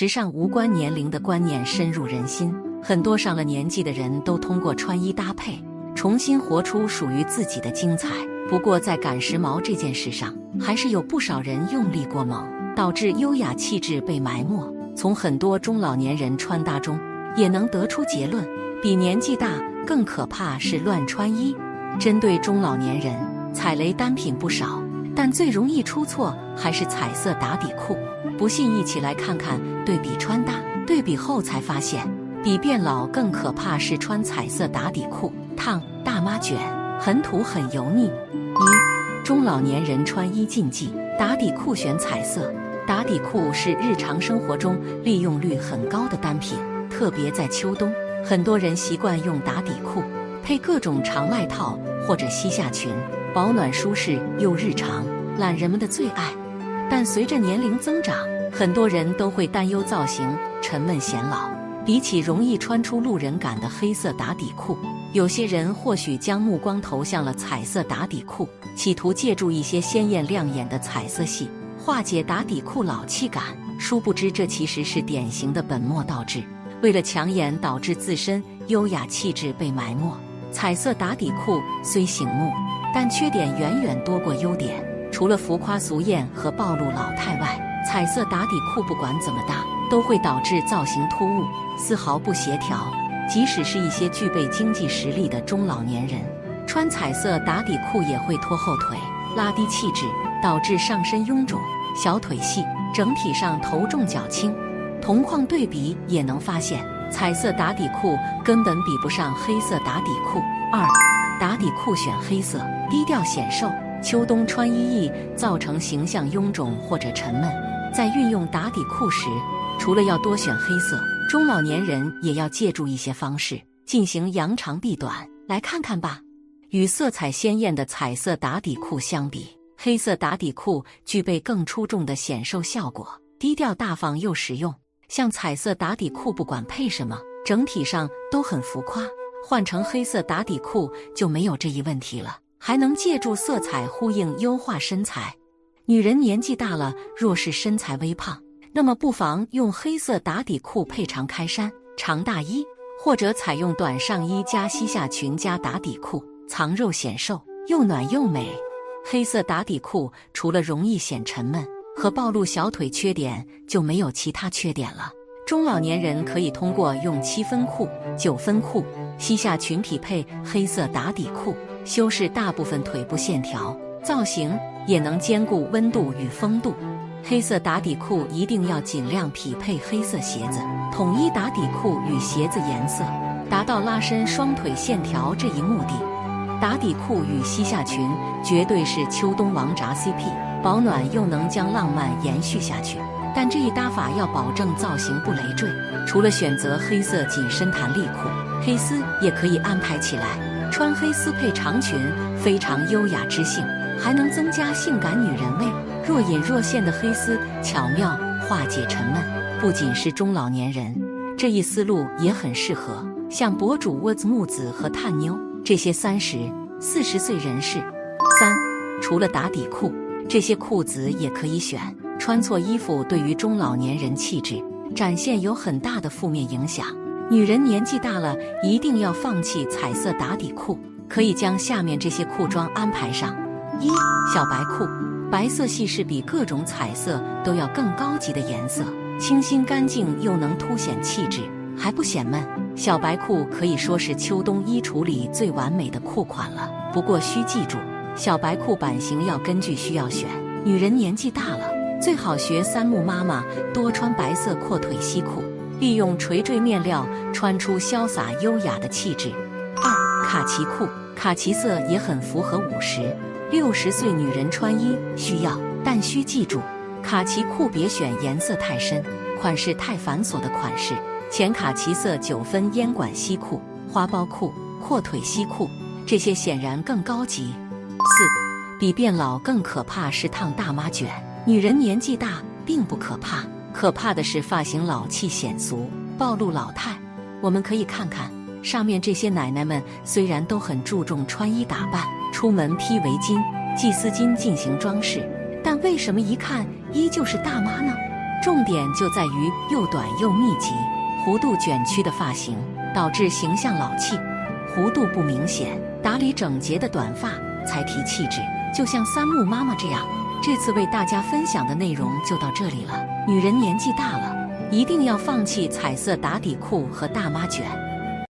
时尚无关年龄的观念深入人心，很多上了年纪的人都通过穿衣搭配，重新活出属于自己的精彩。不过，在赶时髦这件事上，还是有不少人用力过猛，导致优雅气质被埋没。从很多中老年人穿搭中，也能得出结论：比年纪大更可怕是乱穿衣。针对中老年人，踩雷单品不少，但最容易出错还是彩色打底裤。不信，一起来看看对比穿搭，对比后才发现，比变老更可怕是穿彩色打底裤，烫大妈卷，很土很油腻。一中老年人穿衣禁忌：打底裤选彩色。打底裤是日常生活中利用率很高的单品，特别在秋冬，很多人习惯用打底裤配各种长外套或者膝下裙，保暖舒适又日常，懒人们的最爱。但随着年龄增长，很多人都会担忧造型沉闷显老。比起容易穿出路人感的黑色打底裤，有些人或许将目光投向了彩色打底裤，企图借助一些鲜艳亮眼的彩色系化解打底裤老气感。殊不知，这其实是典型的本末倒置。为了抢眼，导致自身优雅气质被埋没。彩色打底裤虽醒目，但缺点远远多过优点。除了浮夸俗艳和暴露老态外，彩色打底裤不管怎么搭，都会导致造型突兀，丝毫不协调。即使是一些具备经济实力的中老年人，穿彩色打底裤也会拖后腿，拉低气质，导致上身臃肿、小腿细，整体上头重脚轻。同框对比也能发现，彩色打底裤根本比不上黑色打底裤。二，打底裤选黑色，低调显瘦。秋冬穿衣易造成形象臃肿或者沉闷，在运用打底裤时，除了要多选黑色，中老年人也要借助一些方式进行扬长避短。来看看吧，与色彩鲜艳的彩色打底裤相比，黑色打底裤具备更出众的显瘦效果，低调大方又实用。像彩色打底裤，不管配什么，整体上都很浮夸。换成黑色打底裤就没有这一问题了。还能借助色彩呼应优化身材。女人年纪大了，若是身材微胖，那么不妨用黑色打底裤配长开衫、长大衣，或者采用短上衣加膝下裙加打底裤，藏肉显瘦，又暖又美。黑色打底裤除了容易显沉闷和暴露小腿缺点，就没有其他缺点了。中老年人可以通过用七分裤、九分裤、膝下裙匹配黑色打底裤。修饰大部分腿部线条，造型也能兼顾温度与风度。黑色打底裤一定要尽量匹配黑色鞋子，统一打底裤与鞋子颜色，达到拉伸双腿线条这一目的。打底裤与膝下裙绝对是秋冬王炸 CP，保暖又能将浪漫延续下去。但这一搭法要保证造型不累赘，除了选择黑色紧身弹力裤，黑丝也可以安排起来。穿黑丝配长裙，非常优雅知性，还能增加性感女人味。若隐若现的黑丝，巧妙化解沉闷。不仅是中老年人，这一思路也很适合像博主窝子木子和探妞这些三十四十岁人士。三，除了打底裤，这些裤子也可以选。穿错衣服对于中老年人气质展现有很大的负面影响。女人年纪大了，一定要放弃彩色打底裤，可以将下面这些裤装安排上：一、小白裤，白色系是比各种彩色都要更高级的颜色，清新干净又能凸显气质，还不显闷。小白裤可以说是秋冬衣橱里最完美的裤款了。不过需记住，小白裤版型要根据需要选。女人年纪大了，最好学三木妈妈，多穿白色阔腿西裤。利用垂坠面料穿出潇洒优雅的气质。二、卡其裤，卡其色也很符合五十六十岁女人穿衣需要，但需记住，卡其裤别选颜色太深、款式太繁琐的款式。浅卡其色九分烟管西裤、花苞裤、阔腿西裤，这些显然更高级。四、比变老更可怕是烫大妈卷。女人年纪大并不可怕。可怕的是发型老气显俗，暴露老态。我们可以看看上面这些奶奶们，虽然都很注重穿衣打扮，出门披围巾、系丝巾进行装饰，但为什么一看依旧是大妈呢？重点就在于又短又密集、弧度卷曲的发型，导致形象老气；弧度不明显、打理整洁的短发才提气质，就像三木妈妈这样。这次为大家分享的内容就到这里了。女人年纪大了，一定要放弃彩色打底裤和大妈卷。